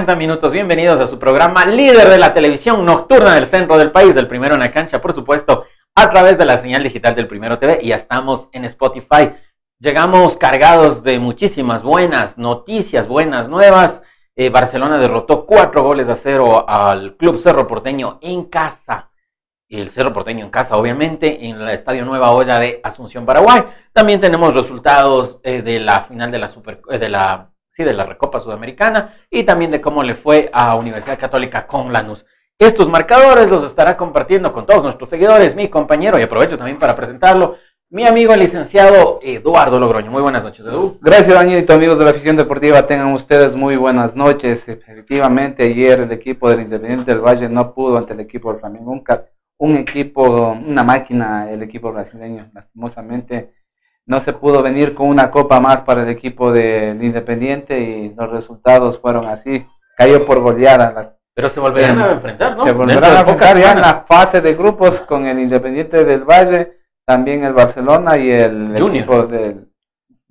50 minutos. Bienvenidos a su programa líder de la televisión nocturna del centro del país, del primero en la cancha, por supuesto, a través de la señal digital del primero TV y ya estamos en Spotify. Llegamos cargados de muchísimas buenas noticias, buenas nuevas. Eh, Barcelona derrotó cuatro goles a cero al Club Cerro Porteño en casa. El Cerro Porteño en casa, obviamente, en el Estadio Nueva Olla de Asunción, Paraguay. También tenemos resultados eh, de la final de la Super, eh, de la de la Recopa Sudamericana y también de cómo le fue a Universidad Católica con Lanús. Estos marcadores los estará compartiendo con todos nuestros seguidores, mi compañero, y aprovecho también para presentarlo, mi amigo el licenciado Eduardo Logroño. Muy buenas noches, Edu. Gracias, Danielito, amigos de la afición deportiva. Tengan ustedes muy buenas noches. Efectivamente, ayer el equipo del Independiente del Valle no pudo ante el equipo del Flamengo. Un, un equipo, una máquina, el equipo brasileño, lastimosamente no se pudo venir con una copa más para el equipo del Independiente y los resultados fueron así. Cayó por goleada. Pero se volverán a enfrentar, ¿no? Se volverán a enfrentar ya en la fase de grupos con el Independiente del Valle, también el Barcelona y el equipo del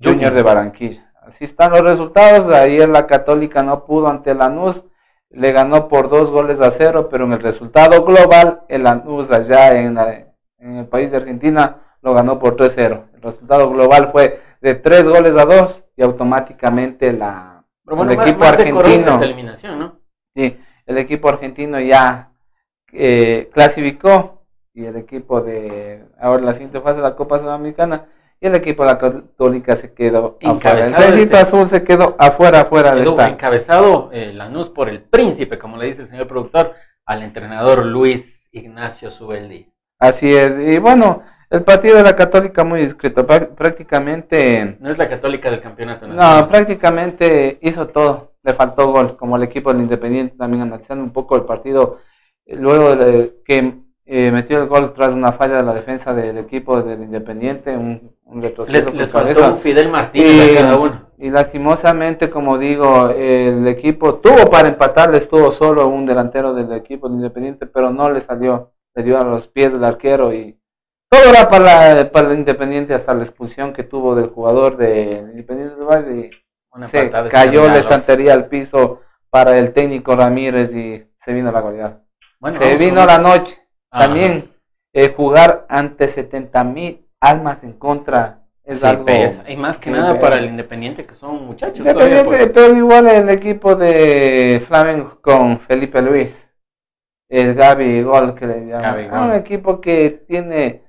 Junior, de Barranquilla. Así están los resultados. Ayer la Católica no pudo ante el Lanús, le ganó por dos goles a cero, pero en el resultado global, el Lanús allá en, en el país de Argentina lo ganó por 3-0. El resultado global fue de 3 goles a 2 y automáticamente la, el equipo argentino. Eliminación, ¿no? Sí, el equipo argentino ya eh, clasificó y el equipo de ahora la siguiente fase de la Copa Sudamericana y el equipo de la Católica se quedó afuera. El Tresito Azul se quedó afuera, afuera de esta. Encabezado eh, Lanús por el príncipe, como le dice el señor productor, al entrenador Luis Ignacio Zubeldi. Así es, y bueno, el partido de la Católica muy discreto, prácticamente... No es la Católica del campeonato nacional. No, prácticamente hizo todo, le faltó gol, como el equipo del Independiente también analizando un poco el partido, eh, luego de que eh, metió el gol tras una falla de la defensa del equipo del Independiente, un, un retroceso. Les, faltó un Fidel Martínez y, cada uno. Y lastimosamente, como digo, el equipo tuvo para empatar, estuvo solo un delantero del equipo del Independiente, pero no le salió, le dio a los pies del arquero y todo era para, para el Independiente hasta la expulsión que tuvo del jugador del Independiente del Valle. se cayó la estantería al piso para el técnico Ramírez y se vino la goleada. se vino la noche. También eh, jugar ante 70 mil almas en contra es algo. Y más que nada para el Independiente, que son muchachos. pero igual el equipo de Flamengo con Felipe Luis. El Gaby Gol que le llaman. Un equipo que tiene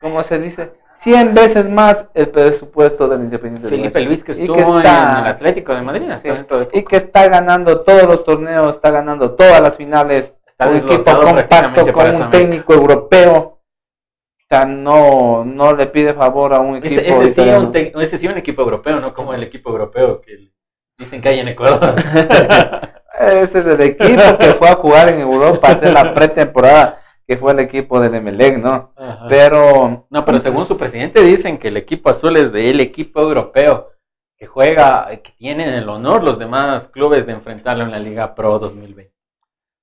como se dice, 100 veces más el presupuesto del Independiente. Felipe Luis, que estuvo en el Atlético de Madrid, y que está ganando todos los torneos, está ganando todas las finales, está un equipo compacto con un técnico europeo. O sea, no, no le pide favor a un equipo. Ese, ese, sí, un ese sí un equipo europeo, no como el equipo europeo que dicen que hay en Ecuador. este es el equipo que fue a jugar en Europa, a hacer la pretemporada que fue el equipo de Emelec, ¿no? Pero... No, pero según su presidente dicen que el equipo azul es del equipo europeo, que juega, que tienen el honor los demás clubes de enfrentarlo en la Liga Pro 2020.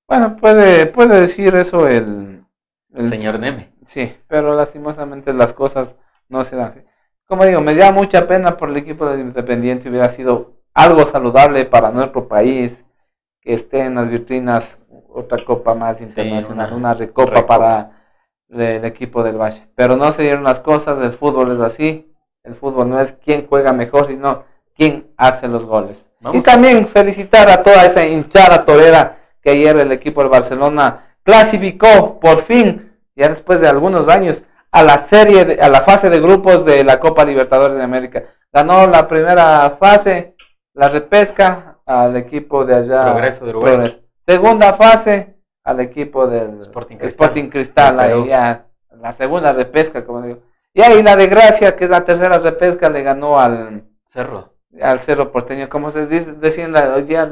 Bueno, puede, puede decir eso el, el señor Neme. Sí, pero lastimosamente las cosas no se dan. Como digo, me da mucha pena por el equipo de Independiente, hubiera sido algo saludable para nuestro país que esté en las vitrinas otra copa más internacional, una, recopa, para el equipo del Valle. Pero no se dieron las cosas, el fútbol es así, el fútbol no es quién juega mejor, sino quién hace los goles. Y también felicitar a toda esa hinchada torera que ayer el equipo del Barcelona clasificó por fin, ya después de algunos años, a la serie, a la fase de grupos de la Copa Libertadores de América. Ganó la primera fase, la repesca al equipo de allá. Progreso de Uruguay. Segunda fase al equipo del Sporting Cristal, ahí ya, la segunda repesca, como digo. Y ahí la de Gracia, que es la tercera repesca, le ganó al Cerro. Al Cerro Porteño. Como se dice, decían hoy día,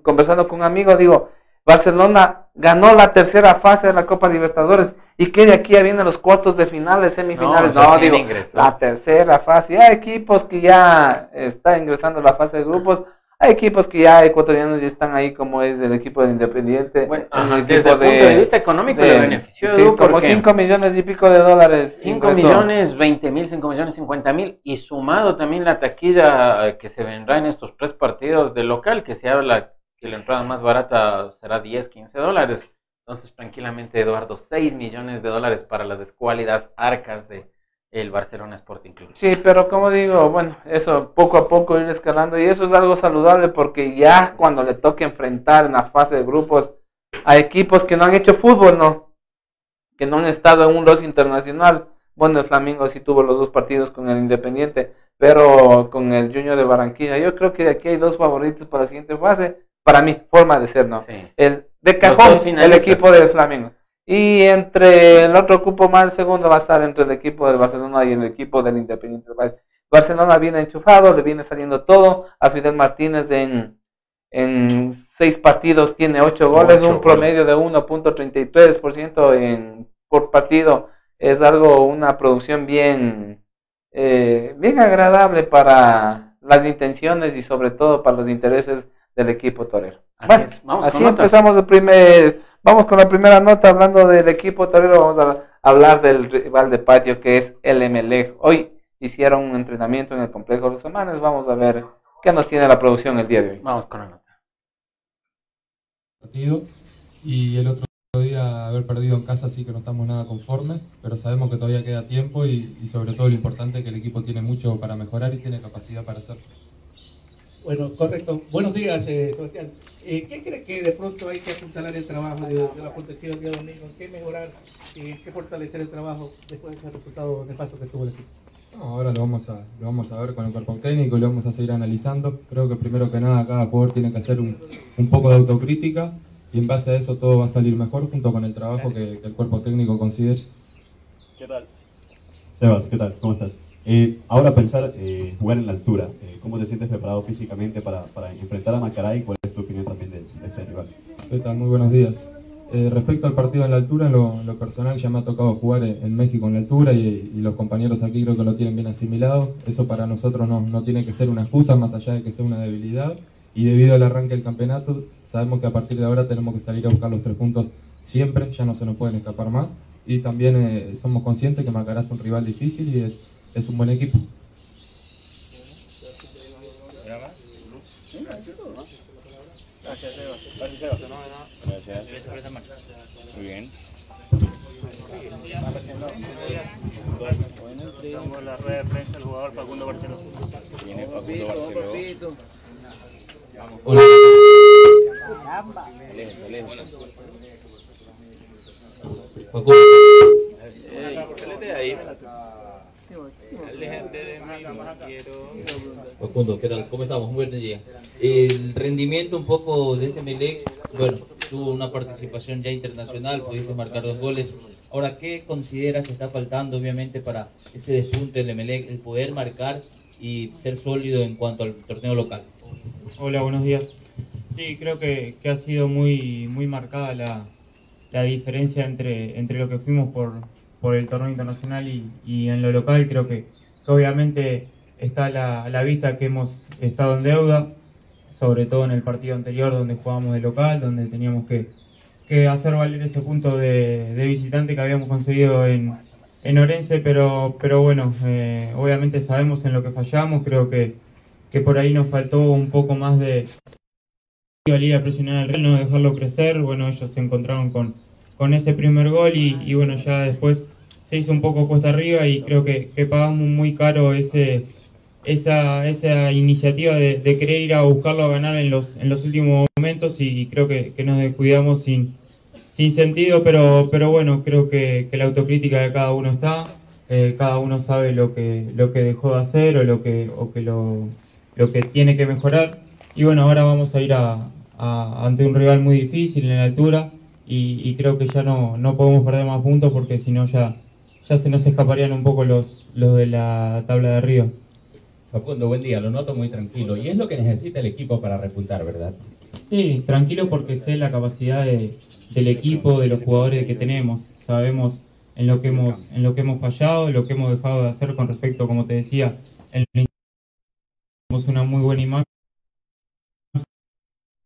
conversando con un amigo, digo, Barcelona ganó la tercera fase de la Copa Libertadores y que de aquí ya vienen los cuartos de finales, semifinales. No, digo, la tercera fase. Hay equipos que ya están ingresando a la fase de grupos Hay equipos que ya ecuatorianos ya están ahí, como es el equipo del Independiente. Bueno, desde el punto de vista económico le benefició sí, como 5 millones y pico de dólares. 5 millones, 20 mil, 5 millones, 50 mil. Y sumado también la taquilla que se vendrá en estos tres partidos de local, que se habla que la entrada más barata será 10, 15 dólares. Entonces, tranquilamente, Eduardo, 6 millones de dólares para las escuálidas arcas de el Barcelona Sporting Club. Sí, pero como digo, bueno, eso poco a poco ir escalando y eso es algo saludable porque ya cuando le toque enfrentar en la fase de grupos a equipos que no han hecho fútbol, ¿no? Que no han estado en un los internacional. Bueno, el Flamengo sí tuvo los dos partidos con el Independiente, pero con el Junior de Barranquilla. Yo creo que aquí hay dos favoritos para la siguiente fase. Para mí, forma de ser, ¿no? El de cajón, el equipo del Flamengo. Y entre el otro cupo más, el segundo va a estar entre el equipo del Barcelona y el equipo del Independiente. Barcelona viene enchufado, le viene saliendo todo. A Fidel Martínez en, en seis partidos tiene ocho goles, un promedio de 1.33% en, por partido. Es algo, una producción bien, eh, bien agradable para las intenciones y sobre todo para los intereses del equipo torero. Así, bueno, así empezamos el primer Vamos con la primera nota hablando del equipo torero. Vamos a hablar del rival de patio que es el MLE. Hoy hicieron un entrenamiento en el complejo de los semanas. Vamos a ver qué nos tiene la producción el día de hoy. Vamos con la nota. Partido y el otro día haber perdido en casa, así que no estamos nada conformes, pero sabemos que todavía queda tiempo y, y sobre todo lo importante es que el equipo tiene mucho para mejorar y tiene capacidad para hacerlo. Bueno, correcto. Buenos días, eh, Sebastián. Eh, ¿Qué crees que de pronto hay que apuntalar el trabajo de, la protección el día domingo? ¿Qué mejorar? Eh, ¿Qué fortalecer el trabajo después de ese resultado nefasto que tuvo el equipo? ahora lo vamos, a, lo vamos a ver con el cuerpo técnico, lo vamos a seguir analizando. Creo que primero que nada cada jugador tiene que hacer un, un poco de autocrítica y en base a eso todo va a salir mejor junto con el trabajo que, que el cuerpo técnico considere. ¿Qué tal? Sebas, ¿qué tal? ¿Cómo estás? Eh, ahora pensar eh, jugar en la altura, eh, ¿cómo te sientes preparado físicamente para, para enfrentar a Macaray? ¿Cuál es tu opinión también de, este rival? ¿Qué tal? Muy buenos días. respecto al partido en la altura, en lo, personal ya me ha tocado jugar en, México en la altura y, los compañeros aquí creo que lo tienen bien asimilado. Eso para nosotros no, no tiene que ser una excusa, más allá de que sea una debilidad. Y debido al arranque del campeonato, sabemos que a partir de ahora tenemos que salir a buscar los tres puntos siempre, ya no se nos pueden escapar más. Y también somos conscientes que Macará es un rival difícil y es es un buen equipo. Gracias, Gracias, Gracias. Muy bien. Somos la rueda de prensa del jugador Facundo Barceló. Viene Facundo Barceló. Hola. Facundo. ahí. Facundo, ¿qué tal? ¿Cómo estamos? Muy buen día. El rendimiento un poco de este Melec, bueno, tuvo una participación ya internacional, pudiste marcar dos goles. Ahora, ¿qué consideras que está faltando, obviamente, para ese despunte del Melec, el poder marcar y ser sólido en cuanto al torneo local? Hola, buenos días. Sí, creo que, que ha sido muy, muy marcada la, la diferencia entre, entre lo que fuimos por, por el torneo internacional y, en lo local. Creo que, obviamente está la, la, vista que hemos estado en deuda, sobre todo en el partido anterior donde jugábamos de local, donde teníamos que, hacer valer ese punto de, visitante que habíamos conseguido en, en Orense, pero, pero bueno, eh, obviamente sabemos en lo que fallamos, creo que, que por ahí nos faltó un poco más de ir a presionar al Real, no dejarlo crecer, bueno, ellos se encontraron con con ese primer gol y, bueno, ya después se hizo un poco cuesta arriba y creo que, pagamos muy caro ese, esa, esa iniciativa de, querer ir a buscarlo a ganar en los, en los últimos momentos y creo que, nos descuidamos sin, sin sentido, pero, pero bueno, creo que, la autocrítica de cada uno está, eh, cada uno sabe lo que, lo que dejó de hacer o lo que, o que lo, lo que tiene que mejorar. Y bueno, ahora vamos a ir a, ante un rival muy difícil en la altura y, creo que ya no, no podemos perder más puntos porque si no ya, ya se nos escaparían un poco los, los de la tabla de arriba. Facundo, buen día, lo noto muy tranquilo. Y es lo que necesita el equipo para repuntar, ¿verdad? Sí, tranquilo porque sé la capacidad de, del equipo, de los jugadores que tenemos. Sabemos en lo que hemos, en lo que hemos fallado, lo que hemos dejado de hacer con respecto, como te decía, en tenemos una muy buena imagen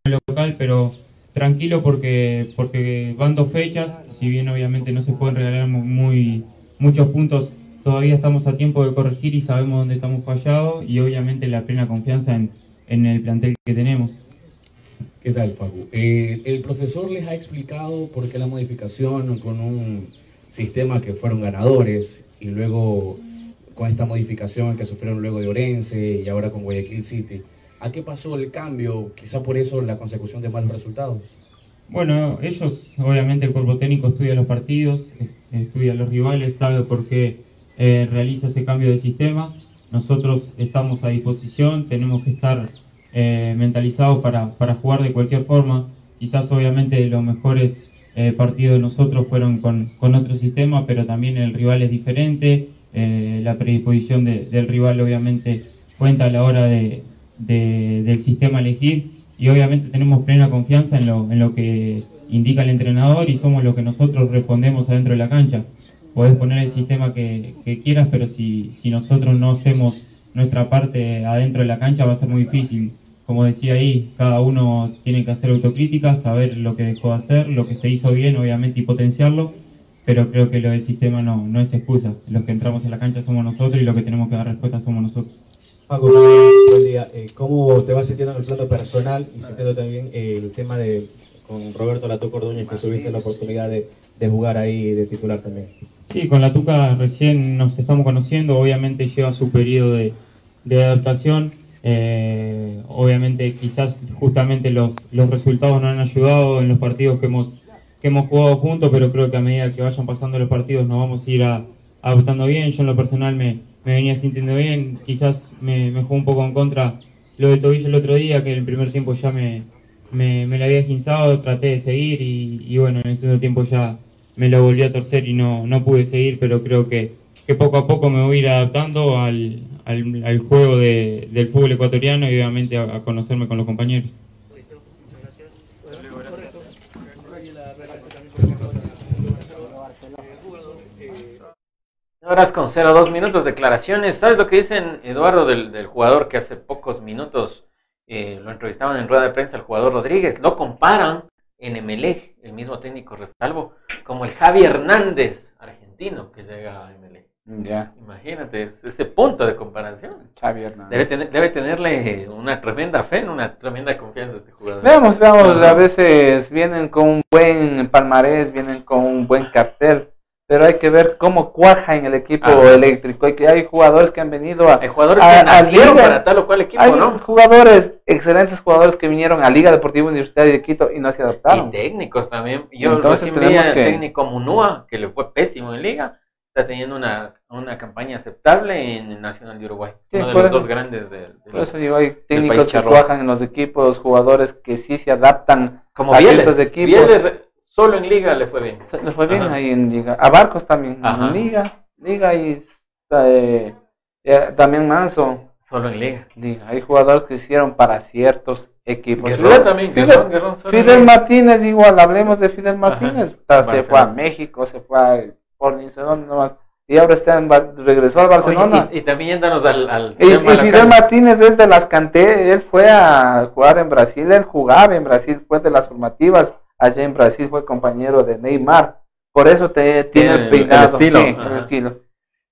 el local, pero tranquilo porque, porque van dos fechas, si bien obviamente no se pueden regalar muy, muchos puntos, todavía estamos a tiempo de corregir y sabemos dónde estamos fallados y obviamente la plena confianza en, en el plantel que tenemos. ¿Qué tal, Facu? Eh, el profesor les ha explicado por qué la modificación con un sistema que fueron ganadores y luego con esta modificación que sufrieron luego de Orense y ahora con Guayaquil City. ¿A qué pasó el cambio? Quizá por eso la consecución de malos resultados. Bueno, ellos, obviamente el cuerpo técnico estudia los partidos, estudia los rivales, sabe por qué eh, realiza ese cambio de sistema. Nosotros estamos a disposición, tenemos que estar eh, mentalizados para, para, jugar de cualquier forma. Quizás obviamente los mejores eh, partidos de nosotros fueron con, con, otro sistema, pero también el rival es diferente. la predisposición de, del rival obviamente cuenta a la hora de, de, del sistema elegir y obviamente tenemos plena confianza en lo, en lo que indica el entrenador y somos lo que nosotros respondemos adentro de la cancha. Podés poner el sistema que, que quieras, pero si, si nosotros no hacemos nuestra parte adentro de la cancha va a ser muy difícil. Como decía ahí, cada uno tiene que hacer autocrítica, saber lo que dejó de hacer, lo que se hizo bien, obviamente, y potenciarlo, pero creo que lo del sistema no, no es excusa. Los que entramos en la cancha somos nosotros y los que tenemos que dar respuesta somos nosotros. Paco, buen día. Eh, ¿Cómo te vas sintiendo en el plano personal y sintiendo también el tema de con Roberto Latuco Ordóñez que tuviste la oportunidad de, de, jugar ahí de titular también? Sí, con la Tuca recién nos estamos conociendo, obviamente lleva su periodo de, de adaptación. Eh, obviamente quizás justamente los, los resultados no han ayudado en los partidos que hemos, que hemos jugado juntos, pero creo que a medida que vayan pasando los partidos nos vamos a ir a, adaptando bien. Yo en lo personal me, me venía sintiendo bien, quizás me, jugó un poco en contra lo del tobillo el otro día, que en el primer tiempo ya me, me, me lo había ginzado, traté de seguir y, bueno, en el segundo tiempo ya me lo volví a torcer y no, no pude seguir, pero creo que, que poco a poco me voy a ir adaptando al, al, al juego de, del fútbol ecuatoriano y obviamente a conocerme con los compañeros. Horas con 0, minutos, declaraciones. ¿Sabes lo que dicen Eduardo del, del jugador que hace pocos minutos eh, lo entrevistaban en rueda de prensa, el jugador Rodríguez? Lo comparan en Emelec, el mismo técnico Restalvo, como el Javi Hernández, argentino, que llega a Emelec. Ya. Imagínate, es ese punto de comparación. Javi Hernández. Debe, tener, debe tenerle una tremenda fe, una tremenda confianza a este jugador. Veamos, veamos, a veces vienen con un buen palmarés, vienen con un buen cartel pero hay que ver cómo cuaja en el equipo Ajá. eléctrico. Hay, que, hay jugadores que han venido a. Hay jugadores a, que nacieron para tal o cual equipo, hay ¿no? jugadores, excelentes jugadores que vinieron a Liga Deportiva Universitaria de Quito y no se adaptaron. Y técnicos también. Yo Entonces, al que... técnico Munúa, que le fue pésimo en Liga. Está teniendo una, una campaña aceptable en el Nacional de Uruguay. Sí, uno de los eso, dos grandes de, de Por eso digo, hay técnicos que trabajan en los equipos, jugadores que sí se adaptan Como a Bieles, ciertos equipos. Bieles, Solo en Liga le fue bien. Le fue bien Ajá. ahí en Liga. A Barcos también. Ajá. En Liga. Liga y eh, eh, también Manso. Solo en Liga. Liga. Hay jugadores que hicieron para ciertos equipos. Guerrón también. Fidel, Guerrón, Guerrón Fidel Martínez igual. Hablemos de Fidel Martínez. Ajá. Se fue a México, se fue a por ni sé dónde nomás. Y ahora está en, regresó al Barcelona. Oye, y, y, también yéndonos al, al y, y Fidel Martínez es de las canté, él fue a jugar en Brasil, él jugaba en Brasil, fue de las formativas allá en Brasil fue compañero de Neymar. Por eso te tiene el peinado, el estilo. Sí, el estilo.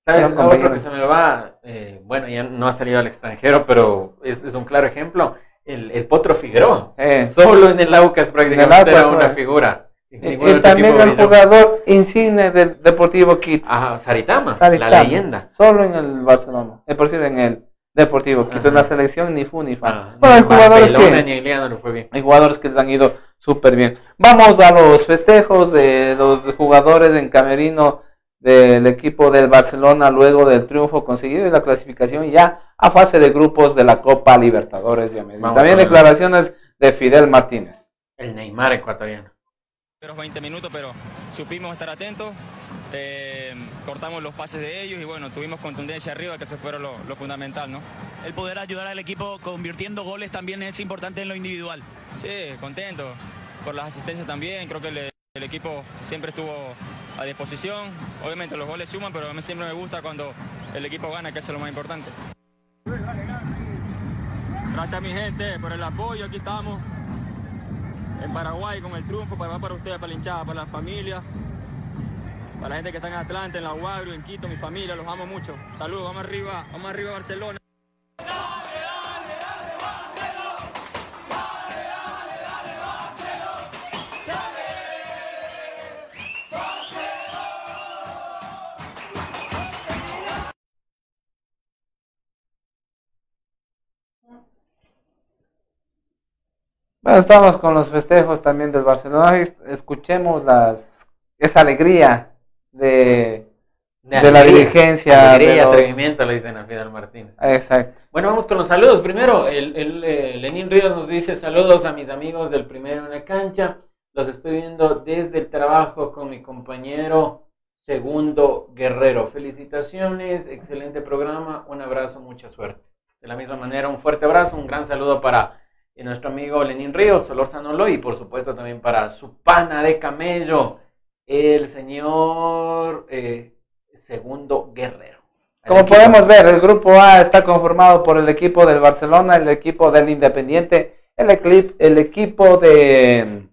¿Sabes? Otro que se me va, eh, bueno, ya no ha salido al extranjero, pero es, es un claro ejemplo. El, el Potro Figueroa. Eh. Solo en el Aucas prácticamente el Aucas, era una figura. Y, y también el jugador insigne del Deportivo Quito. Ajá, Saritama, Saritama, la leyenda. Solo en el Barcelona. Es por decir, en el Deportivo Quito. Ajá. En la selección ni fu ni fa. Ah, bueno, hay jugadores que, ni no fue bien. Hay jugadores que les han ido súper bien. Vamos a los festejos de los jugadores en Camerino del equipo del Barcelona luego del triunfo conseguido y la clasificación ya a fase de grupos de la Copa Libertadores de América. También declaraciones de Fidel Martínez. El Neymar ecuatoriano. 20 minutos, pero supimos estar atentos, eh, cortamos los pases de ellos y bueno, tuvimos contundencia arriba, que se fueron lo, lo, fundamental, ¿no? El poder ayudar al equipo convirtiendo goles también es importante en lo individual. Sí, contento por las asistencias también, creo que le, el equipo siempre estuvo a disposición, obviamente los goles suman, pero a mí siempre me gusta cuando el equipo gana, que eso es lo más importante. Gracias a mi gente por el apoyo, aquí estamos. en Paraguay con el triunfo, para, para ustedes, para la hinchada, para la familia, para la gente que está en Atlanta, en La Guagro, en Quito, mi familia, los amo mucho. Saludos, vamos arriba, vamos arriba Barcelona. Bueno, estamos con los festejos también del Barcelona. Escuchemos las, esa alegría de, de, la dirigencia. Alegría y de los- atrevimiento, le dicen a Fidel Martínez. Exacto. Bueno, vamos con los saludos. Primero, el, el, eh, Lenín Ríos nos dice saludos a mis amigos del primero en la cancha. Los estoy viendo desde el trabajo con mi compañero Segundo Guerrero. Felicitaciones, excelente programa, un abrazo, mucha suerte. De la misma manera, un fuerte abrazo, un gran saludo para eh, nuestro amigo Lenín Ríos, Solor Sanolo, y por supuesto también para su pana de camello, el señor eh, Segundo Guerrero. Como podemos ver, el grupo A está conformado por el equipo del Barcelona, el equipo del Independiente, el, eclip- el equipo de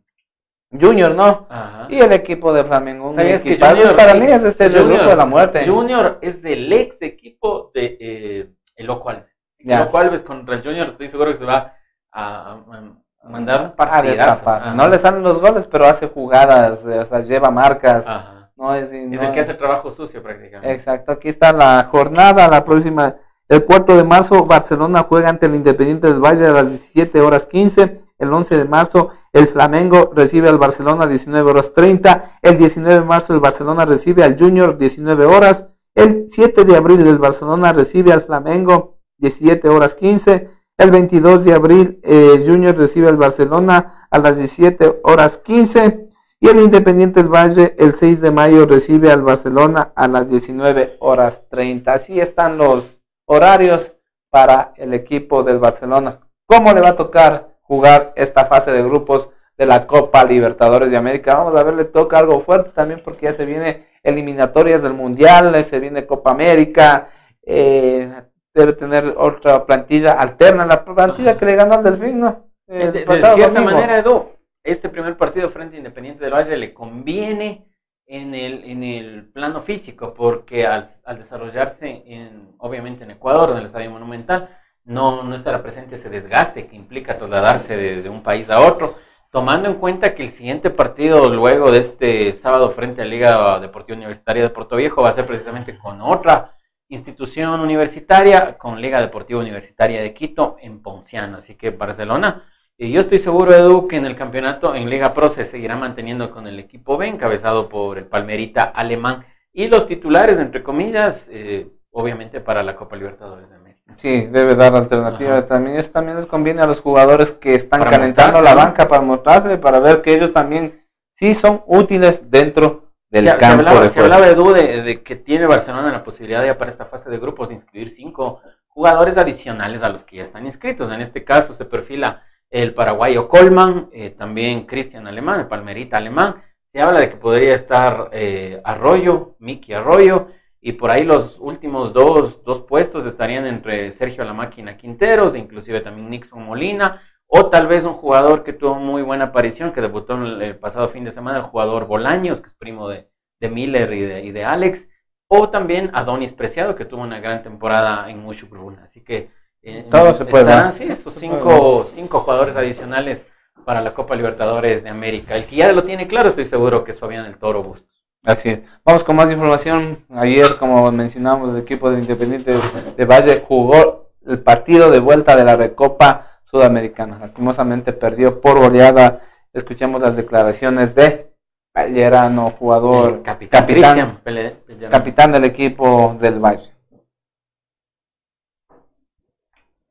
Junior, ¿no? Ajá. Y el equipo de Flamengo. un ¿Sabías que. Junior para es- mí es este el Junior- grupo de la muerte. Junior es del ex equipo de eh, el Loco Alves. El Ya. Loco Alves contra el Junior, estoy seguro que se va a, a- a mandar un partidazo. No le salen los goles, pero hace jugadas, o sea, lleva marcas. Ajá. No es, Es el que hace el trabajo sucio prácticamente. Exacto, aquí está la jornada, la próxima, el 4 de marzo, Barcelona juega ante el Independiente del Valle a las 17 horas 15, el 11 de marzo, el Flamengo recibe al Barcelona a 19 horas 30, el 19 de marzo el Barcelona recibe al Junior 19 horas, el 7 de abril el Barcelona recibe al Flamengo 17 horas 15, el 22 de abril eh, el Junior recibe al Barcelona a las 17 horas 15, y el Independiente del Valle el 6 de mayo recibe al Barcelona a las 19 horas 30. Así están los horarios para el equipo del Barcelona. ¿Cómo le va a tocar jugar esta fase de grupos de la Copa Libertadores de América? Vamos a ver, le toca algo fuerte también porque ya se viene eliminatorias del Mundial, se viene Copa América, eh, debe tener otra plantilla alterna, la plantilla que le ganó al Delfín, ¿no? De, El de- de pasado cierta domingo. manera, Edu, este primer partido frente a Independiente del Valle le conviene en el, en el plano físico, porque al, al desarrollarse en, obviamente en Ecuador, en el Estadio Monumental, no, no estará presente ese desgaste que implica trasladarse de, de un país a otro, tomando en cuenta que el siguiente partido luego de este sábado frente a Liga Deportiva Universitaria de Puerto Viejo va a ser precisamente con otra institución universitaria, con Liga Deportiva Universitaria de Quito en Ponciano. Así que Barcelona, y yo estoy seguro, Edu, que en el campeonato en Liga Pro se seguirá manteniendo con el equipo B, encabezado por el Palmerita alemán, y los titulares, entre comillas, eh, obviamente para la Copa Libertadores de América. Sí, debe dar alternativa. También eso también les conviene a los jugadores que están Para calentando mostrarse, la banca para mostrarse, para ver que ellos también sí son útiles dentro del se, se campo hablaba, de se hablaba, Edu, de, de que tiene Barcelona la posibilidad ya para esta fase de grupos de inscribir cinco jugadores adicionales a los que ya están inscritos. En este caso se perfila el paraguayo Colman, eh, también Cristian Alemán, el palmerita alemán. Se habla de que podría estar eh, Arroyo, Miki Arroyo, y por ahí los últimos dos, dos puestos estarían entre Sergio La Máquina Quinteros, inclusive también Nixon Molina, o tal vez un jugador que tuvo muy buena aparición, que debutó el, el pasado fin de semana, el jugador Bolaños, que es primo de, de Miller y de, y de Alex, o también Adonis Preciado, que tuvo una gran temporada en Mushu. Así que eh, Todo se puede estarán, sí, estos cinco, cinco jugadores adicionales para la Copa Libertadores de América. El que ya lo tiene claro, estoy seguro que es Fabián el Toro Bustos. Así es. Vamos con más información. Ayer, como mencionamos, el equipo del Independiente de, de Valle jugó el partido de vuelta de la Recopa Sudamericana. Lastimosamente perdió por goleada. Escuchemos las declaraciones de Vallerano, jugador, El capitán, capitán, Pellerano. del equipo del Valle.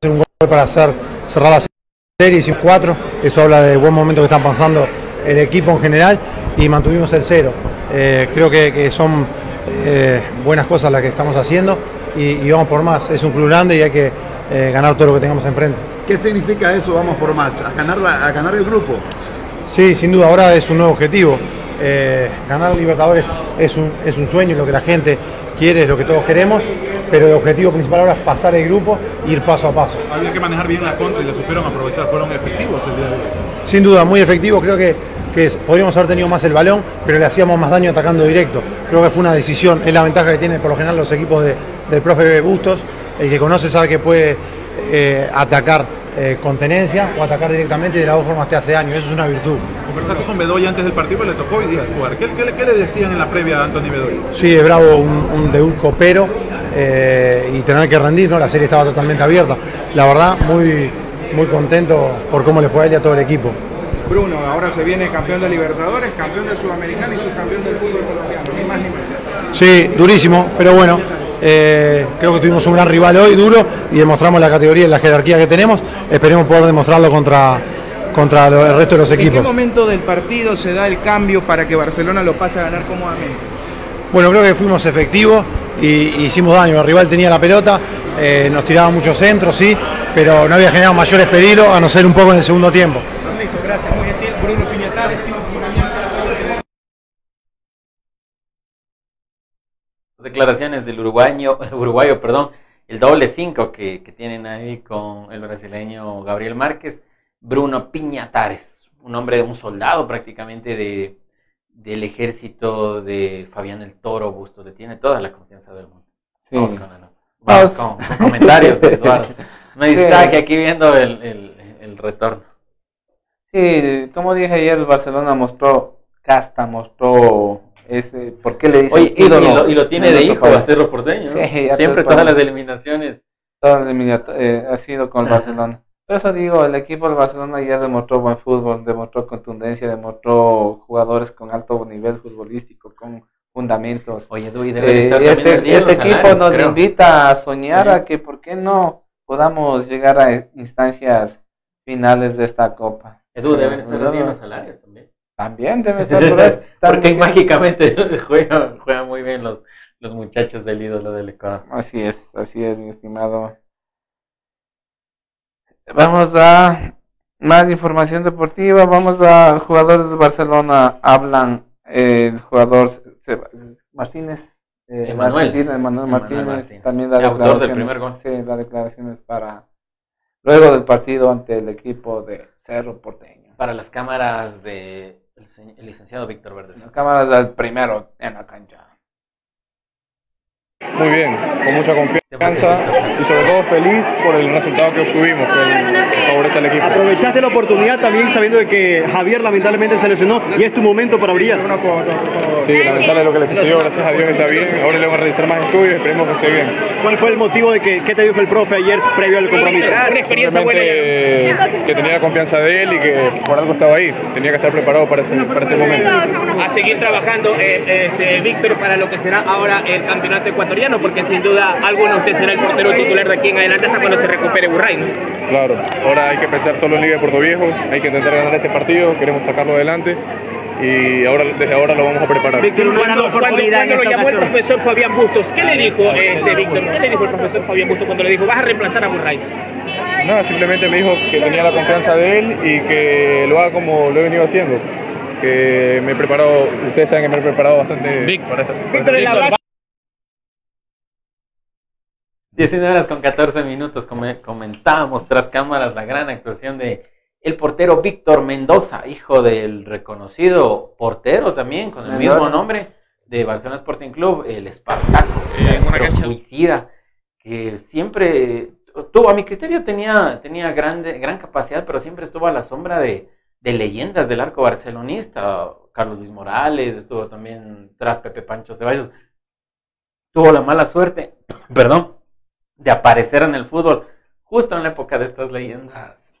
un gol para hacer cerrar la serie, hicimos cuatro, eso habla del buen momento que están pasando el equipo en general y mantuvimos el cero. Eh, creo que, que son eh, buenas cosas las que estamos haciendo y, y vamos por más. Es un club grande y hay que eh, ganar todo lo que tengamos enfrente. ¿Qué significa eso? Vamos por más, a ganar, la- a ganar el grupo. Sí, sin duda, ahora es un nuevo objetivo. Eh, ganar Libertadores es un, es un sueño, es lo que la gente quiere, es lo que todos queremos, pero el objetivo principal ahora es pasar el grupo e ir paso a paso. Había que manejar bien la contra y la supieron aprovechar, fueron efectivos el día de hoy. sin duda, muy efectivo. Creo que, que podríamos haber tenido más el balón, pero le hacíamos más daño atacando directo. Creo que fue una decisión, es la ventaja que tienen por lo general los equipos de, del profe Bustos. El que conoce sabe que puede eh, atacar eh, con tenencia o atacar directamente de las dos formas te hace daño. Eso es una virtud. Conversaste con Bedoya antes del partido, pero le tocó hoy día jugar. ¿Qué, qué, qué le decían en la previa a Anthony Bedoya? Sí, es bravo un, un debut copero eh, y tener que rendir, ¿no? La serie estaba totalmente abierta. La verdad, muy, muy contento por cómo le fue a él y a todo el equipo. Bruno, ahora se viene campeón de Libertadores, campeón de Sudamericana y subcampeón del fútbol colombiano, ni más ni menos. Sí, durísimo, pero bueno, eh, creo que tuvimos un gran rival hoy, duro, y demostramos la categoría y la jerarquía que tenemos. Esperemos poder demostrarlo contra, contra el resto de los ¿En qué equipos. momento del partido se da el cambio para que Barcelona lo pase a ganar cómodamente? Bueno, creo que fuimos efectivos y hicimos daño. El rival tenía la pelota, eh, nos tiraba muchos centros, sí, pero no había generado mayores peligros, a no ser un poco en el segundo tiempo. Listo, gracias, muy gentil. Bruno Piñatares, Tino Quimañez. Declaraciones del uruguayo, uruguayo perdón, el doble cinco que, que tienen ahí con el brasileño Gabriel Márquez, Bruno Piñatares, un hombre, un soldado prácticamente de, del ejército de Fabián el Toro Busto, le tiene toda la confianza del mundo. Sí. Vamos con, la- vamos con- con comentarios de Eduardo. Me Sí. que aquí viendo el, el, el retorno. Sí, como dije ayer, el Barcelona mostró casta, mostró ¿por qué le dicen Oye, y, lo, y lo tiene en de hijo a Cerro Porteño, ¿no? Sí, ya Siempre todas las eliminaciones. Todas las eliminat- eh, ha sido con el. Barcelona. Por eso digo, el equipo del Barcelona ya demostró buen fútbol, demostró contundencia, demostró jugadores con alto nivel futbolístico, con fundamentos. Oye, Edu, y deben estar y también al este, este equipo salarios, nos creo. invita a soñar Sí. a que, ¿por qué no podamos llegar a instancias finales de esta copa? Edu, deben estar bien los salarios también. También debe estar, pero es- Porque mágicamente juegan, juegan muy bien los, los muchachos del ídolo del Ecuador. Así es, así es, mi estimado. Vamos a más información deportiva. Vamos a jugadores de Barcelona. Hablan eh, el jugador Martínez. eh, Emanuel. Emanuel Martínez, Martínez. también da El autor del declaraciones. primer gol. Sí, da declaraciones para luego del partido ante el equipo de Cerro Porteño. Para las cámaras de el, el licenciado Víctor Verdes. Las cámaras del primero en la cancha. Muy bien, con mucha confianza y sobre todo feliz por el resultado que obtuvimos, que favorece al equipo. Aprovechaste la oportunidad también sabiendo de que Javier lamentablemente se lesionó y es tu momento para brillar. Sí, lamentable lo que le sucedió, gracias a Dios está bien. Ahora le vamos a realizar más estudios y esperemos que esté bien. ¿Cuál fue el motivo de que, qué te dijo el profe ayer previo al compromiso? Simplemente que tenía la confianza de él y que por algo estaba ahí. Tenía que estar preparado para, ese, para este momento. a seguir trabajando, eh, este, Víctor, para lo que será ahora el campeonato ecuatoriano, porque sin duda alguno usted será el portero titular de aquí en adelante hasta cuando se recupere Burray, ¿no? Claro, ahora hay que pensar solo en Liga de Puerto Viejo, hay que intentar ganar ese partido, queremos sacarlo adelante y ahora desde ahora lo vamos a preparar. Cuando, cuando- cuando lo llamó el profesor Fabián Bustos, ¿qué le dijo este, Víctor? ¿Qué le dijo el profesor Fabián Bustos cuando le dijo vas a reemplazar a Burray? Nada, simplemente me dijo que tenía la confianza de él y que lo haga como lo he venido haciendo. Que me he preparado, ustedes saben que me he preparado bastante para esta Víctor, el abrazo. 19 horas con 14 minutos come- comentábamos tras cámaras la gran actuación de el portero Víctor Mendoza, hijo del reconocido portero también con el Mendoza. mismo nombre de Barcelona Sporting Club, el Espartaco, pero suicida, que siempre tuvo, a mi criterio tenía, tenía grande, gran capacidad, pero siempre estuvo a la sombra de, de leyendas del arco barcelonista, Carlos Luis Morales, estuvo también tras Pepe Pancho Ceballos, tuvo la mala suerte, perdón, de aparecer en el fútbol justo en la época de estas leyendas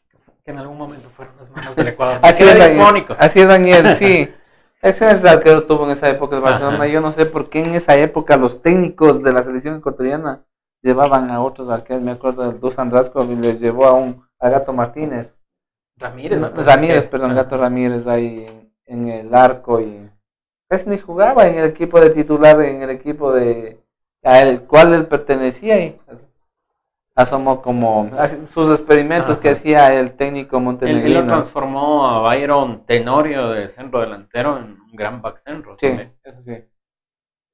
que en algún momento fueron las manos del Ecuador. Así es, Daniel. Así es, Daniel, sí. Ese es el arquero tuvo en esa época el Barcelona. Ajá. Yo no sé por qué en esa época los técnicos de la selección ecuatoriana llevaban a otros arqueros. Me acuerdo del Dusan Draskov y les llevó a un a Gato Martínez. Ramírez, No, Ramírez, que- perdón. Gato Ramírez ahí en, en el arco y casi ni jugaba en el equipo de titular, en el equipo de al cual él pertenecía y asomó como sus experimentos que hacía el técnico Él, él lo montenegrino. transformó a Byron Tenorio de centro delantero en un gran back centro. Sí, también. eso sí.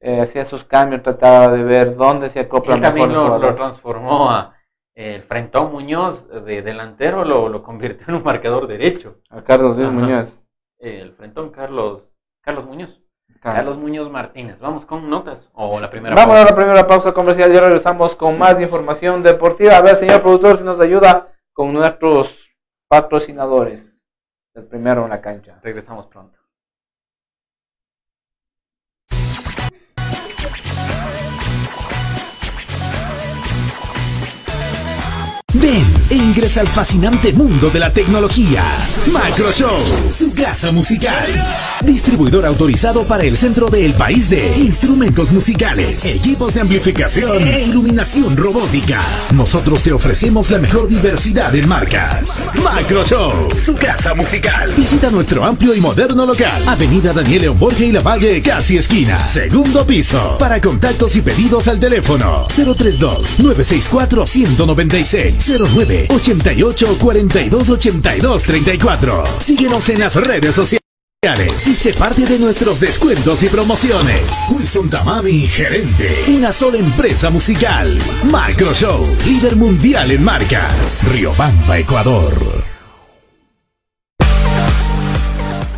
Eh, hacía sus cambios, trataba de ver dónde se acopla Él mejor también lo, transformó a el Frentón Muñoz de delantero lo, lo convirtió en un marcador derecho. A Carlos Díaz Ajá. Muñoz. El Frentón Carlos, Carlos Muñoz. Carlos. Muñoz Martínez. Vamos con notas o la primera. Vamos a pausa? la primera pausa comercial y regresamos con más información deportiva. A ver, señor productor, si nos ayuda con nuestros patrocinadores. El primero en la cancha. Regresamos pronto. Ven e ingresa al fascinante mundo de la tecnología. Macroshow, su casa musical. Distribuidor autorizado para el centro del país de instrumentos musicales, equipos de amplificación e iluminación robótica. Nosotros te ofrecemos la mejor diversidad en marcas. Macroshow, su casa musical. Visita nuestro amplio y moderno local. Avenida Daniel León Borges y La Valle, casi esquina. Segundo piso. Para contactos y pedidos al teléfono 032 964 196 09 88 42 82 34. Síguenos en las redes sociales. Y sé parte de nuestros descuentos y promociones. Wilson Tamami, gerente. Una sola empresa musical. Macro Show, líder mundial en marcas. Riobamba, Ecuador.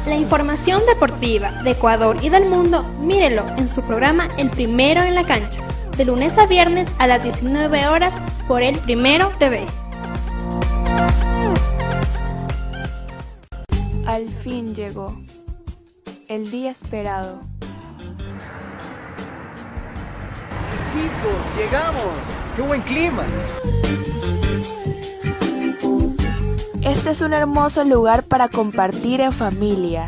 La información deportiva de Ecuador y del mundo, mírelo en su programa El Primero en la Cancha, de lunes a viernes a las 19 horas por El Primero TV. Al fin llegó. El día esperado. Chicos, llegamos. ¡Qué buen clima! Este es un hermoso lugar para compartir en familia.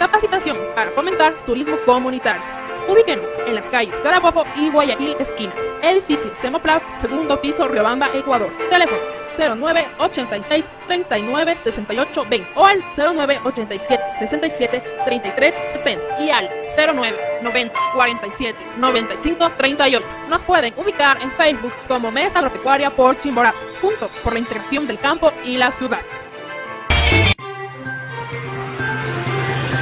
Capacitación para fomentar turismo comunitario. Ubíquenos en las calles Carabobo y Guayaquil esquina. Edificio Semoplaf, segundo piso, Riobamba, Ecuador. Teléfonos 09 86 39 68 20 o al 09 87 67 33 70 y al 09 90 47 95 38. Nos pueden ubicar en Facebook como Mesa Agropecuaria por Chimborazo, juntos por la integración del campo y la ciudad.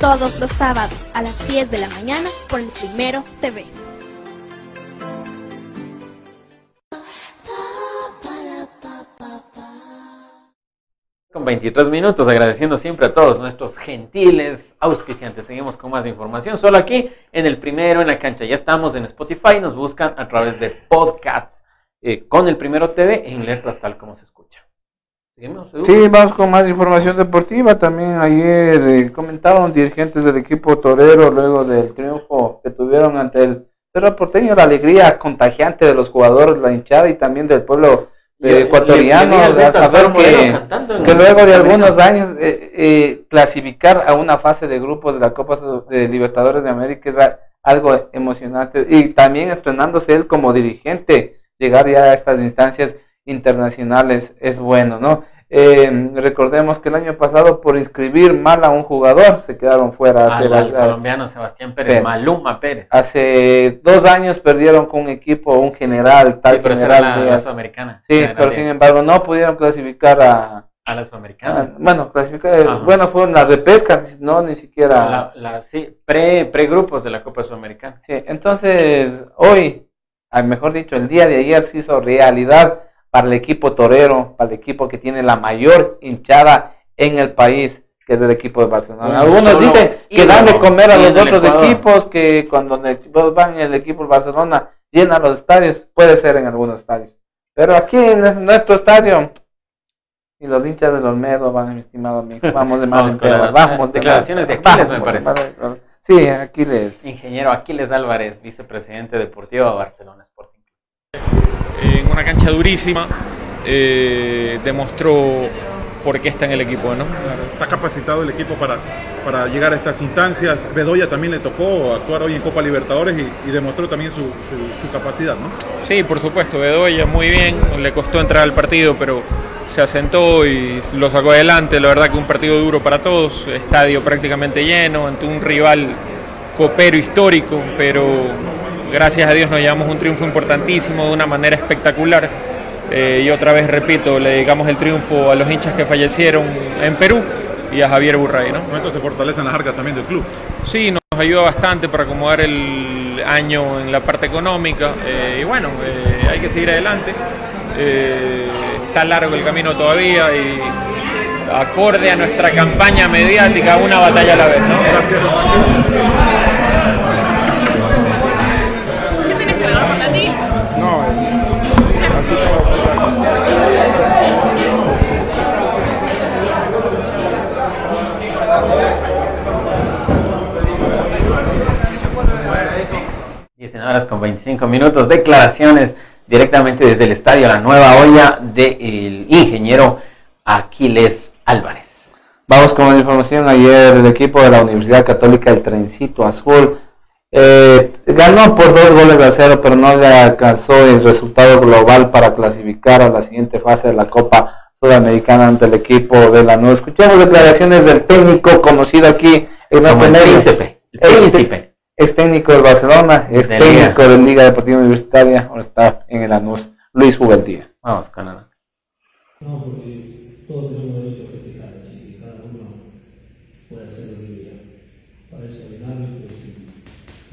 todos los sábados a las 10 de la mañana por el Primero TV. Con 23 minutos, agradeciendo siempre a todos nuestros gentiles auspiciantes. Seguimos con más información, solo aquí en el primero en la cancha. Ya estamos en Spotify, nos buscan a través de podcasts eh, con el primero TV en letras tal como se escucha. Sí, vamos con más información deportiva. También ayer eh, comentaron dirigentes del equipo torero luego del triunfo que tuvieron ante el Cerro Porteño, la alegría contagiante de los jugadores, la hinchada y también del pueblo eh, ecuatoriano, de saber que, luego de algunos años eh, eh, clasificar a una fase de grupos de la Copa de Libertadores de América es a- algo emocionante y también estrenándose él como dirigente, llegar ya a estas instancias internacionales es bueno, ¿no? Eh, recordemos que el año pasado por inscribir mal a un jugador se quedaron fuera. hace Al, la- al colombiano Sebastián Pérez, Pérez. Maluma Pérez. Hace dos años perdieron con un equipo, un general, tal Sí, pero general. era la- sudamericana. Sí, pero sin embargo no pudieron clasificar a... A la Sudamericana. a- bueno, clasificar, Ajá. bueno, fue una repesca, no ni siquiera... La, sí, pre, pregrupos de la Copa Sudamericana. Sí, entonces hoy, al mejor dicho, el día de ayer se hizo realidad para el equipo torero, para el equipo que tiene la mayor hinchada en el país, que es el equipo de Barcelona. Un Algunos solo dicen que dan de comer a los otros Ecuador. equipos, que cuando en el- van el equipo de Barcelona llena los estadios, puede ser en algunos estadios. Pero aquí en nuestro estadio, y los hinchas del Olmedo van, mi estimado amigo, vamos de mal Vamos en con peor, las vamos de declaraciones de Aquiles, vamos me de parece. Sí, Aquiles. Ingeniero Aquiles Álvarez, vicepresidente deportivo de Barcelona Sporting. En una cancha durísima, eh, demostró por qué está en el equipo, ¿no? Está capacitado el equipo para, para llegar a estas instancias. Bedoya también le tocó actuar hoy en Copa Libertadores y, y demostró también su, su- su capacidad, ¿no? Sí, por supuesto, Bedoya muy bien, le costó entrar al partido, pero se asentó y lo sacó adelante. La verdad que un partido duro para todos, estadio prácticamente lleno, ante un rival copero histórico, pero gracias a Dios nos llevamos un triunfo importantísimo de una manera espectacular. Eh, y otra vez repito, le dedicamos el triunfo a los hinchas que fallecieron en Perú y a Javier Burray, ¿no? Esto se fortalecen las arcas también del club. Sí, nos ayuda bastante para acomodar el año en la parte económica eh, y bueno, eh, hay que seguir adelante. Está largo el camino todavía y acorde a nuestra campaña mediática, una batalla a la vez. ¿no? ¿Qué horas con 25 minutos. Declaraciones directamente desde el estadio La Nueva Olla del ingeniero Aquiles Álvarez. Vamos con la información. Ayer el equipo de la Universidad Católica del Trencito Azul eh, ganó por dos goles a cero, pero no le alcanzó el resultado global para clasificar a la siguiente fase de la Copa Sudamericana ante el equipo de la Nueva. Escuchamos declaraciones del técnico conocido aquí en Como el príncipe, el príncipe. Es técnico del Barcelona, es De técnico de Liga Deportiva Universitaria, ahora está en el ANUS. Luis Juventía. Vamos, Canadá. No, porque todos tenemos derecho a festejar, así que cada uno puede hacer lo que quiera. Para eso hay árbitros que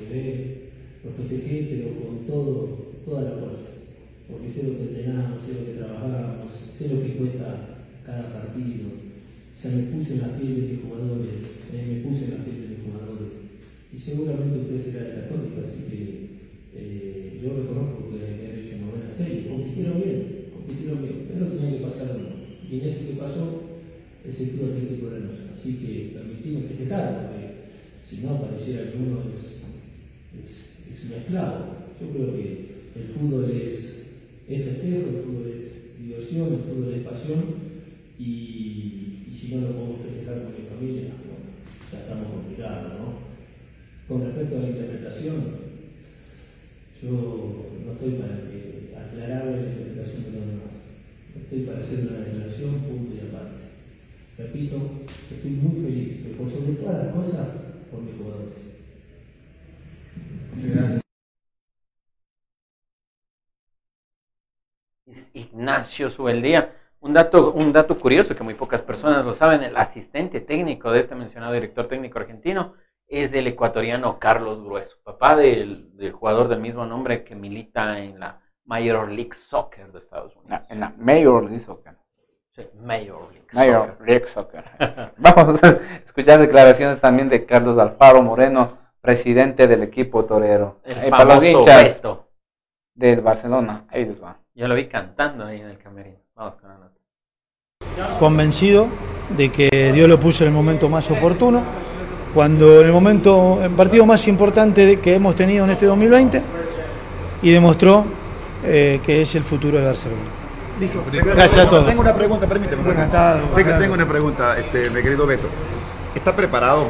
ve, lo festejé, pero con todo, toda la fuerza. Porque sé lo que entrenamos, sé lo que trabajamos, sé lo que cuesta cada partido. O sea, me puse en la piel de mis jugadores, eh, me puse en la piel de mis jugadores. Y seguramente usted será el católico, así que eh, yo reconozco que me he hecho una buena serie. Compitieron bien, compitieron bien, pero tenía que pasar uno. Y en ese que pasó es el Club Atlético de. Así que permitimos festejar, porque si no pareciera que uno es, es, es un esclavo. Yo creo que el fútbol es, es festejo, el fútbol es diversión, el fútbol es pasión. Y, si no lo podemos festejar con mi familia, bueno, ya estamos complicados, ¿no? Con respecto a la interpretación, yo no estoy para que aclarar la interpretación de los demás. Estoy para hacer una declaración y aparte. Repito, estoy muy feliz, pero por sobre todas las cosas, por mis jugadores. Muchas gracias. Ignacio Subeldía. Un dato, un dato curioso que muy pocas personas lo saben, el asistente técnico de este mencionado director técnico argentino es el ecuatoriano Carlos Grueso, papá del, del jugador del mismo nombre que milita en la Major League Soccer de Estados Unidos. En la Major League Soccer. Sí, Major League Major Soccer. League Soccer. Vamos a escuchar declaraciones también de Carlos Alfaro Moreno, presidente del equipo torero. El Eh, para los hinchas Beto. del Barcelona. Ahí les va. Yo lo vi cantando ahí en el camerino. Vamos con la nota. convencido de que Dios lo puso en el momento más oportuno, cuando en el momento, el partido más importante que hemos tenido en este 2020 y demostró eh, que es el futuro de Barcelona. Listo. Gracias a todos. Tengo una pregunta, permíteme. Tengo, tengo una pregunta, este, mi querido Beto. ¿Está preparado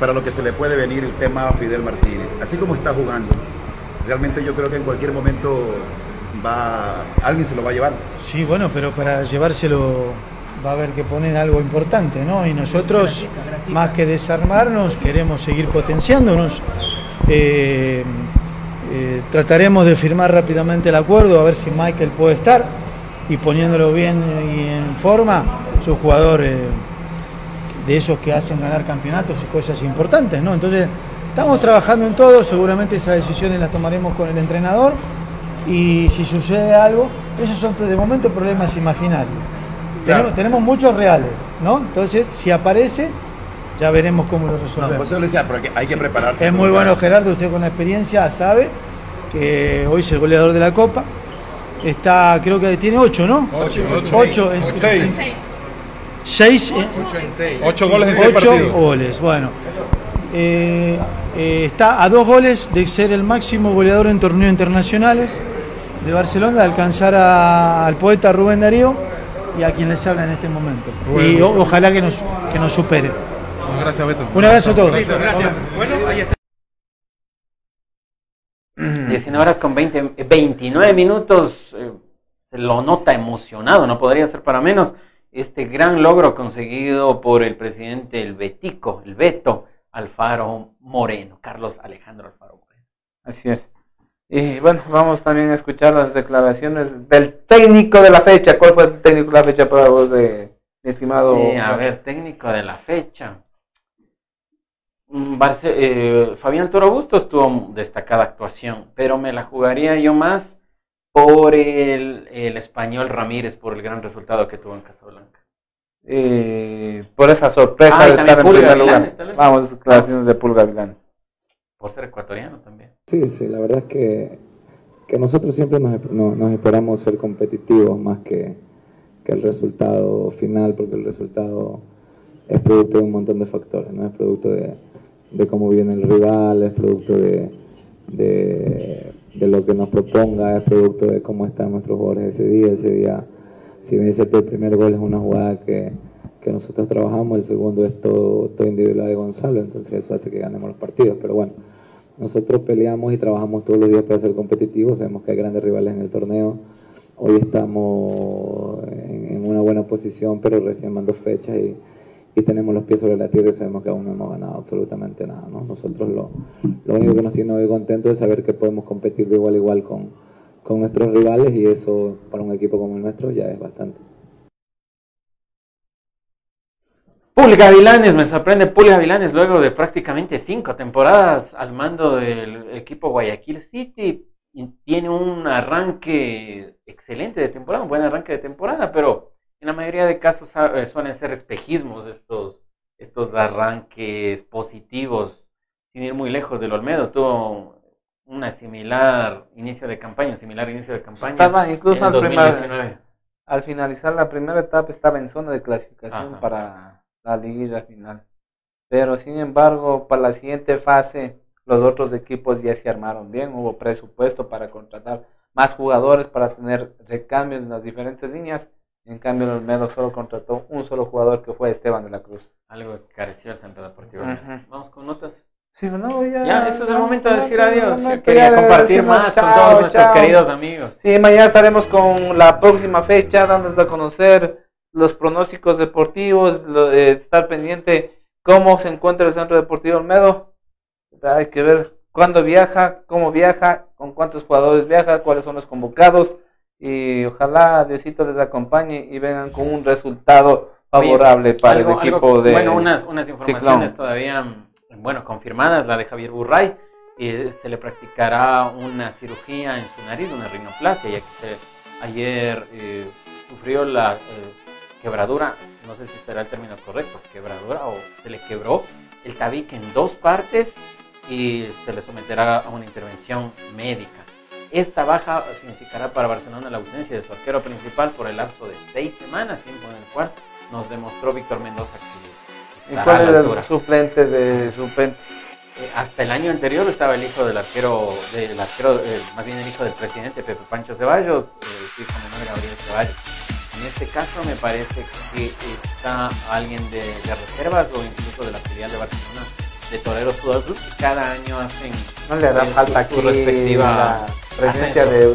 para lo que se le puede venir el tema Fidel Martínez? Así como está jugando, realmente yo creo que en cualquier momento va alguien se lo va a llevar. Sí, bueno, pero para llevárselo va a haber que poner algo importante, ¿no? Y nosotros, más que desarmarnos, queremos seguir potenciándonos. Eh, eh, trataremos de firmar rápidamente el acuerdo, a ver si Michael puede estar y poniéndolo bien y en forma, es un jugador eh, de esos que hacen ganar campeonatos y cosas importantes, ¿no? Entonces, estamos trabajando en todo, seguramente esas decisiones las tomaremos con el entrenador y si sucede algo, esos son de momento problemas imaginarios. Tenemos, tenemos muchos reales, ¿no? Entonces, si aparece, ya veremos cómo lo No, resolvemos. por eso le decía, pero que hay que prepararse. Es muy bueno Gerardo, usted con la experiencia sabe que hoy es el goleador de la Copa. Está, creo que tiene ocho, ¿no? Ocho, ocho. Ocho, en- Seis. Seis. eh, Ocho goles en seis ocho partidos. goles, bueno. Eh, eh, está a dos goles de ser el máximo goleador en torneos internacionales de Barcelona, de alcanzar a- al poeta Rubén Darío y a quien les habla en este momento. Rubén. Y o- ojalá que nos, que nos supere. Gracias, Beto. Un abrazo a todos. Listo, gracias. Bueno, ahí está. 19 horas con 20, 29 minutos. eh, se lo nota emocionado, no podría ser para menos. Este gran logro conseguido por el presidente, el Betico, el Beto Alfaro Moreno, Carlos Alejandro Alfaro Moreno. Así es. Y bueno, vamos también a escuchar las declaraciones del técnico de la fecha. ¿Cuál fue el técnico de la fecha para vos, de, mi estimado? Sí, a ver, técnico de la fecha. Mm, Barce- eh, Fabián Toro Bustos tuvo destacada actuación, pero me la jugaría yo más por el, el español Ramírez, por el gran resultado que tuvo en Casablanca. Eh, por esa sorpresa Ah, y de estar en Pulga primer lugar. Vamos, declaraciones de Pulga Vilanes. Por ser ecuatoriano también. Sí, sí, la verdad es que, que nosotros siempre nos, no- nos esperamos ser competitivos más que, que el resultado final, porque el resultado es producto de un montón de factores, ¿no? Es producto de, de cómo viene el rival, es producto de, de, de lo que nos proponga, es producto de cómo están nuestros jugadores ese día. Ese día, si bien es cierto, el primer gol es una jugada que, que nosotros trabajamos, el segundo es todo, todo individual de Gonzalo, entonces eso hace que ganemos los partidos. Pero bueno, nosotros peleamos y trabajamos todos los días para ser competitivos, sabemos que hay grandes rivales en el torneo. Hoy estamos en, en una buena posición, pero recién mando fechas y, y tenemos los pies sobre la tierra y sabemos que aún no hemos ganado absolutamente nada. ¿no? Nosotros lo, lo único que nos tiene hoy contentos es saber que podemos competir de igual a igual con, con nuestros rivales y eso para un equipo como el nuestro ya es bastante. Puli Gavilanes, me sorprende Puli Gavilanes luego de prácticamente cinco temporadas al mando del equipo Guayaquil City. Tiene un arranque excelente de temporada, un buen arranque de temporada, pero en la mayoría de casos ah, eh, suelen ser espejismos estos, estos arranques positivos, sin ir muy lejos del Olmedo. Tuvo una similar inicio de campaña, un similar inicio de campaña Estaba incluso en al, primer- 2019. al finalizar la primera etapa estaba en zona de clasificación Ajá. para la liguilla final. Pero sin embargo, para la siguiente fase, los otros equipos ya se armaron bien, hubo presupuesto para contratar más jugadores, para tener recambios en las diferentes líneas. En cambio, el Olmedo solo contrató un solo jugador que fue Esteban de la Cruz. Algo que careció el Centro Deportivo. Vamos con notas. Sí, no, ya, Ya, eso es el momento de decir adiós. Yo quería compartir más con chao, todos nuestros queridos amigos. Sí, mañana estaremos con la próxima fecha, dándoles a conocer los pronósticos deportivos, lo- eh, estar pendiente cómo se encuentra el Centro Deportivo Olmedo. Hay que ver cuándo viaja, cómo viaja, con cuántos jugadores viaja, cuáles son los convocados. Y ojalá Diosito les acompañe y vengan con un resultado favorable Oye, para algo- el equipo algo- de Bueno, unas, unas informaciones Ciclón. todavía, mm, bueno, confirmadas, la de Javier Burray. eh, se le practicará una cirugía en su nariz, una rinoplastia, ya que se- ayer eh, sufrió la eh, quebradura, no sé si será el término correcto, quebradura o se le quebró el tabique en dos partes y se le someterá a una intervención médica. Esta baja significará para Barcelona la ausencia de su arquero principal por el lapso de seis semanas, tiempo en el cual nos demostró Víctor Mendoza que ¿Y cuál a es la el suplente de suplente? Eh, hasta el año anterior estaba el hijo del arquero, del arquero eh, más bien el hijo del presidente Pepe Pancho Ceballos, eh, su hijo menor Gabriel Ceballos. En este caso me parece que está alguien de, de reservas o incluso de la filial de Barcelona de Toreros Fútbol Club que cada año hacen No le hará su- falta su respectiva presencia de,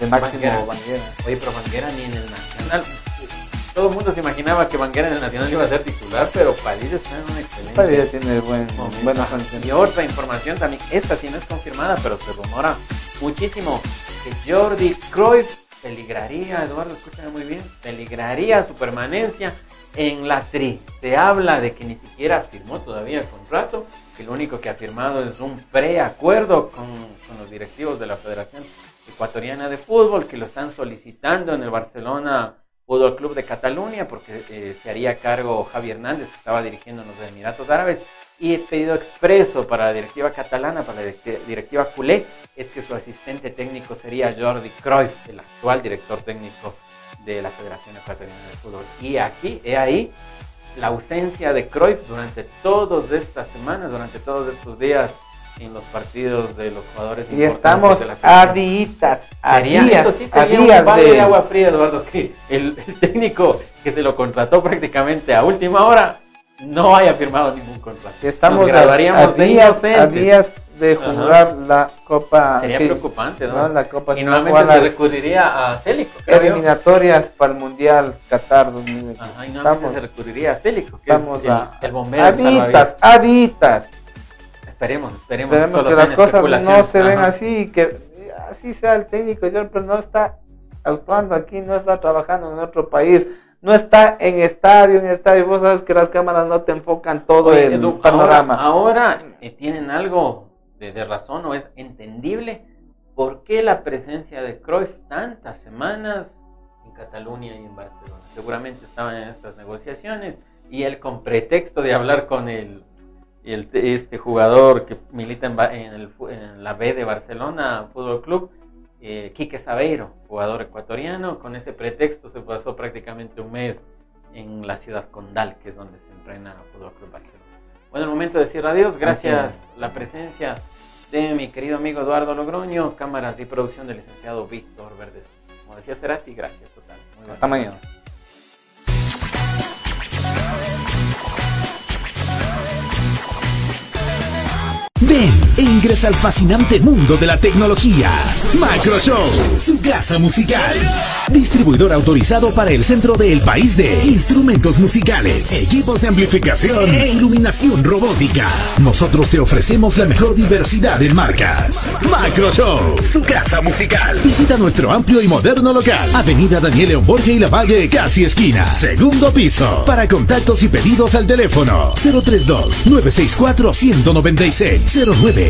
de Máximo Banguera. Banguera. Oye, pero Banguera ni en el Nacional. Todo el mundo se imaginaba que Banguera en el Nacional iba a ser titular, pero Padilla está en un excelente Padilla tiene buen, condiciones. Y otra información también, esta sí no es confirmada, pero se rumora muchísimo que Jordi Cruyff peligraría, Eduardo, escúchame muy bien, peligraría su permanencia en la tri. Se habla de que ni siquiera firmó todavía el contrato, que lo único que ha firmado es un preacuerdo con, con los directivos de la Federación Ecuatoriana de Fútbol, que lo están solicitando en el Barcelona Fútbol Club de Cataluña, porque eh, se haría cargo Javi Hernández, que estaba dirigiendo en los Emiratos Árabes, y el pedido expreso para la directiva catalana, para la directi- directiva culé, es que su asistente técnico sería Jordi Cruyff, el actual director técnico de la Federación Ecuatoriana de Fútbol. Y aquí, he ahí, la ausencia de Cruyff durante todas estas semanas, durante todos estos días en los partidos de los jugadores Y importantes estamos de la a días, a días, eso sí a sería un de... de- agua fría, Eduardo, que el, el técnico que se lo contrató prácticamente a última hora no haya firmado ningún contrato. Estamos Nos a, a días, a días de Ajá. jugar la Copa. Sería preocupante, ¿no? no, la Copa, y nuevamente se recurriría a Célico, yo. eliminatorias para el Mundial Qatar 2022. Ajá, y nuevamente Estamos, se recurriría a Célico, que estamos es el, a, el bombero. el salvavidas. aditas. Esperemos, esperemos. Esperemos que las cosas no se den Ajá. así, que así sea el técnico, pero no está actuando aquí, no está trabajando en otro país, no está en estadio, en estadio, vos sabes que las cámaras no te enfocan todo Oye, el Edu, panorama. Ahora, ahora, eh, tienen algo de, de razón o es entendible por qué la presencia de Cruyff tantas semanas en Cataluña y en Barcelona. Seguramente estaban en estas negociaciones y él con pretexto de hablar con el, el- este jugador que milita en, la B de Barcelona Fútbol Club, eh, Quique Sabeiro, jugador ecuatoriano, con ese pretexto se pasó prácticamente un mes en la ciudad condal, que es donde se entrena Fútbol Club Barcelona. Bueno, el momento de decir adiós, gracias la presencia de mi querido amigo Eduardo Logroño, cámaras y producción del licenciado Víctor Verdes. Como decía Cerati, gracias total. Muy Hasta mañana. Ven e ingresa al fascinante mundo de la tecnología. Macro Show, su casa musical. Distribuidor autorizado para el centro del país de instrumentos musicales, equipos de amplificación e iluminación robótica. Nosotros te ofrecemos la mejor diversidad en marcas. Macro Show, su casa musical. Visita nuestro amplio y moderno local. Avenida Daniel León Borges y La Valle, casi esquina. Segundo piso. Para contactos y pedidos al teléfono 032 964 196 09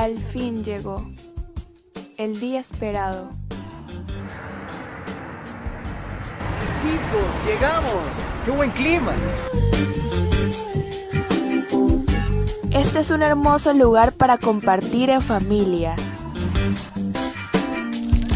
Al fin llegó. El día esperado. Chicos, llegamos. ¡Qué buen clima! Este es un hermoso lugar para compartir en familia.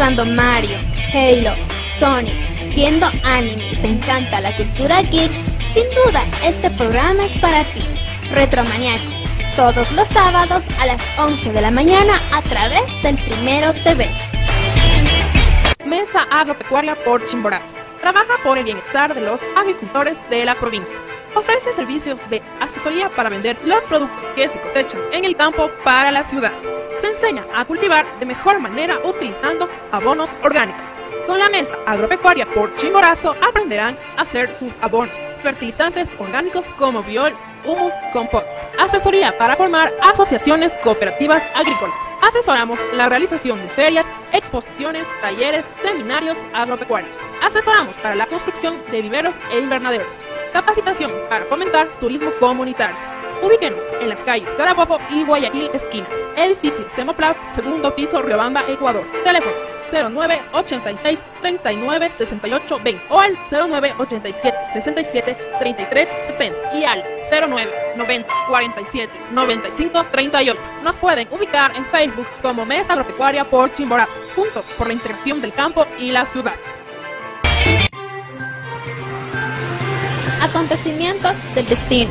jugando Mario, Halo, Sonic, viendo anime y te encanta la cultura geek, sin duda este programa es para ti. Retromaniacos, todos los sábados a las 11 de la mañana a través del Primero TV. Mesa Agropecuaria por Chimborazo. Trabaja por el bienestar de los agricultores de la provincia. Ofrece servicios de asesoría para vender los productos que se cosechan en el campo para la ciudad. Se enseña a cultivar de mejor manera utilizando abonos orgánicos. Con la mesa agropecuaria por Chimborazo aprenderán a hacer sus abonos, fertilizantes orgánicos como biol, humus, compost. Asesoría para formar asociaciones cooperativas agrícolas. Asesoramos la realización de ferias, exposiciones, talleres, seminarios agropecuarios. Asesoramos para la construcción de viveros e invernaderos. Capacitación para fomentar turismo comunitario. Ubíquenos en las calles Carabobo y Guayaquil esquina. Edificio Semoplaf, segundo piso, Riobamba, Ecuador. Teléfonos 09 86 39 68 20 o al 09 87 67 33 70 y al 09 90 47 95 38. Nos pueden ubicar en Facebook como Mesa Agropecuaria por Chimborazo, juntos por la integración del campo y la ciudad. Acontecimientos del destino,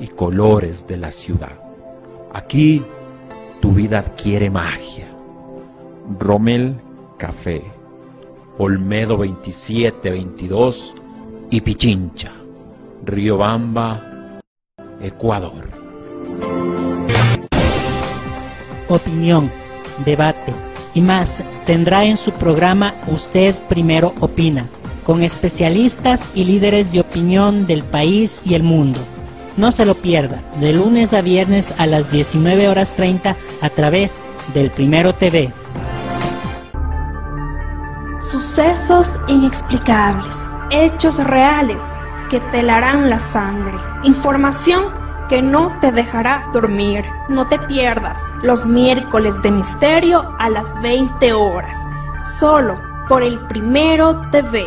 y colores de la ciudad. Aquí tu vida adquiere magia. Rommel Café, Olmedo 2722 y Pichincha, Riobamba, Ecuador. Opinión, debate y más tendrá en su programa Usted Primero Opina, con especialistas y líderes de opinión del país y el mundo. No se lo pierda, de lunes a viernes a las 19 horas 30 a través del Primero TV. Sucesos inexplicables, hechos reales que te helarán la sangre, información que no te dejará dormir. No te pierdas los miércoles de misterio a las 20 horas, solo por el Primero TV.